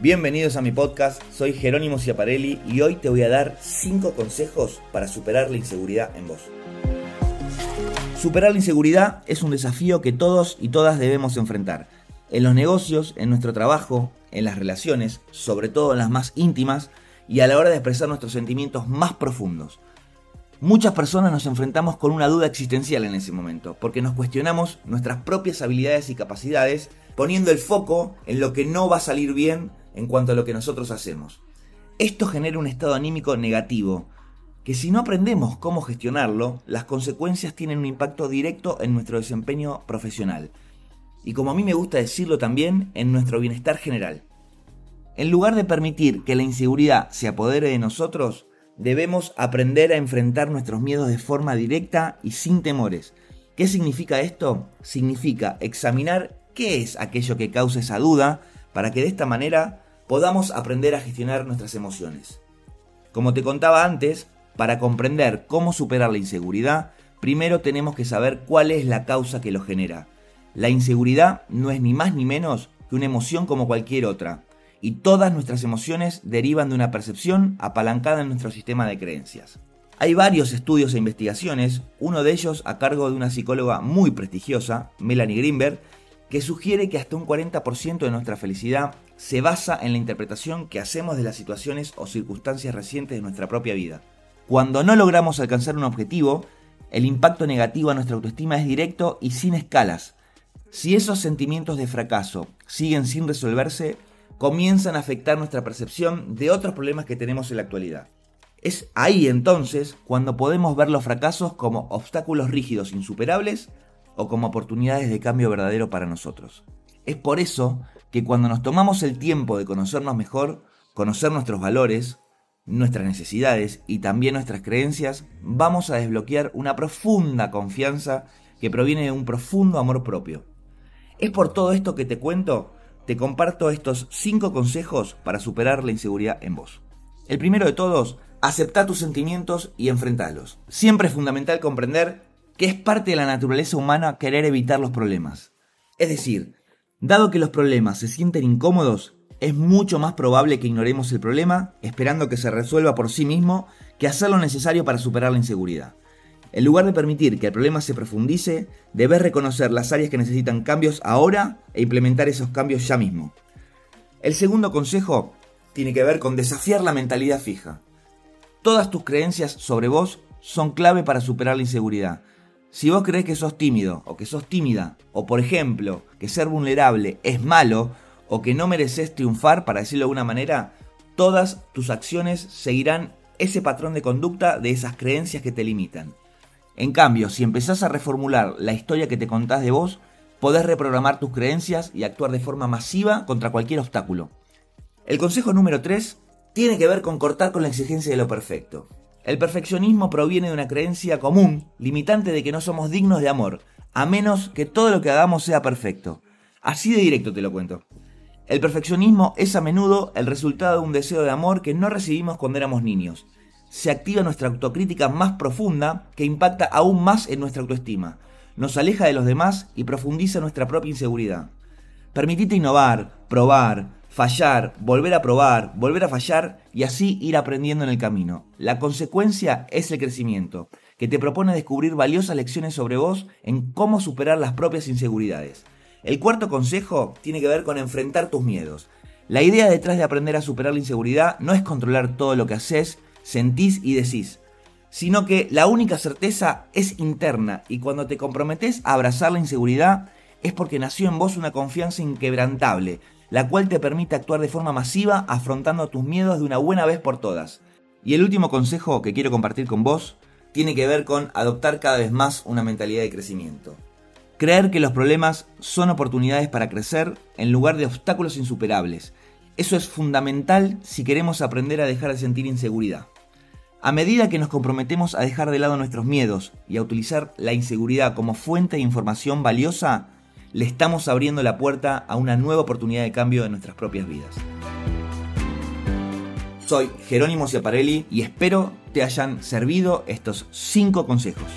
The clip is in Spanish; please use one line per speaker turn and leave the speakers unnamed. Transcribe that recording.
Bienvenidos a mi podcast, soy Jerónimo Ciaparelli y hoy te voy a dar 5 consejos para superar la inseguridad en vos. Superar la inseguridad es un desafío que todos y todas debemos enfrentar. En los negocios, en nuestro trabajo, en las relaciones, sobre todo en las más íntimas, y a la hora de expresar nuestros sentimientos más profundos. Muchas personas nos enfrentamos con una duda existencial en ese momento, porque nos cuestionamos nuestras propias habilidades y capacidades, poniendo el foco en lo que no va a salir bien en cuanto a lo que nosotros hacemos. Esto genera un estado anímico negativo, que si no aprendemos cómo gestionarlo, las consecuencias tienen un impacto directo en nuestro desempeño profesional. Y como a mí me gusta decirlo también, en nuestro bienestar general. En lugar de permitir que la inseguridad se apodere de nosotros, debemos aprender a enfrentar nuestros miedos de forma directa y sin temores. ¿Qué significa esto? Significa examinar qué es aquello que causa esa duda para que de esta manera podamos aprender a gestionar nuestras emociones. Como te contaba antes, para comprender cómo superar la inseguridad, primero tenemos que saber cuál es la causa que lo genera. La inseguridad no es ni más ni menos que una emoción como cualquier otra, y todas nuestras emociones derivan de una percepción apalancada en nuestro sistema de creencias. Hay varios estudios e investigaciones, uno de ellos a cargo de una psicóloga muy prestigiosa, Melanie Greenberg, que sugiere que hasta un 40% de nuestra felicidad se basa en la interpretación que hacemos de las situaciones o circunstancias recientes de nuestra propia vida. Cuando no logramos alcanzar un objetivo, el impacto negativo a nuestra autoestima es directo y sin escalas. Si esos sentimientos de fracaso siguen sin resolverse, comienzan a afectar nuestra percepción de otros problemas que tenemos en la actualidad. Es ahí entonces cuando podemos ver los fracasos como obstáculos rígidos insuperables o como oportunidades de cambio verdadero para nosotros. Es por eso que cuando nos tomamos el tiempo de conocernos mejor, conocer nuestros valores, nuestras necesidades y también nuestras creencias, vamos a desbloquear una profunda confianza que proviene de un profundo amor propio. Es por todo esto que te cuento, te comparto estos 5 consejos para superar la inseguridad en vos. El primero de todos, acepta tus sentimientos y enfrentalos. Siempre es fundamental comprender que es parte de la naturaleza humana querer evitar los problemas. Es decir, dado que los problemas se sienten incómodos, es mucho más probable que ignoremos el problema, esperando que se resuelva por sí mismo, que hacer lo necesario para superar la inseguridad. En lugar de permitir que el problema se profundice, debes reconocer las áreas que necesitan cambios ahora e implementar esos cambios ya mismo. El segundo consejo tiene que ver con desafiar la mentalidad fija. Todas tus creencias sobre vos son clave para superar la inseguridad. Si vos crees que sos tímido o que sos tímida, o por ejemplo, que ser vulnerable es malo, o que no mereces triunfar, para decirlo de alguna manera, todas tus acciones seguirán ese patrón de conducta de esas creencias que te limitan. En cambio, si empezás a reformular la historia que te contás de vos, podés reprogramar tus creencias y actuar de forma masiva contra cualquier obstáculo. El consejo número 3 tiene que ver con cortar con la exigencia de lo perfecto. El perfeccionismo proviene de una creencia común, limitante de que no somos dignos de amor, a menos que todo lo que hagamos sea perfecto. Así de directo te lo cuento. El perfeccionismo es a menudo el resultado de un deseo de amor que no recibimos cuando éramos niños. Se activa nuestra autocrítica más profunda que impacta aún más en nuestra autoestima. Nos aleja de los demás y profundiza nuestra propia inseguridad. Permitite innovar, probar, fallar, volver a probar, volver a fallar y así ir aprendiendo en el camino. La consecuencia es el crecimiento, que te propone descubrir valiosas lecciones sobre vos en cómo superar las propias inseguridades. El cuarto consejo tiene que ver con enfrentar tus miedos. La idea detrás de aprender a superar la inseguridad no es controlar todo lo que haces, sentís y decís, sino que la única certeza es interna y cuando te comprometes a abrazar la inseguridad es porque nació en vos una confianza inquebrantable, la cual te permite actuar de forma masiva afrontando tus miedos de una buena vez por todas. Y el último consejo que quiero compartir con vos tiene que ver con adoptar cada vez más una mentalidad de crecimiento. Creer que los problemas son oportunidades para crecer en lugar de obstáculos insuperables. Eso es fundamental si queremos aprender a dejar de sentir inseguridad. A medida que nos comprometemos a dejar de lado nuestros miedos y a utilizar la inseguridad como fuente de información valiosa, le estamos abriendo la puerta a una nueva oportunidad de cambio en nuestras propias vidas. Soy Jerónimo Ciaparelli y espero te hayan servido estos 5 consejos.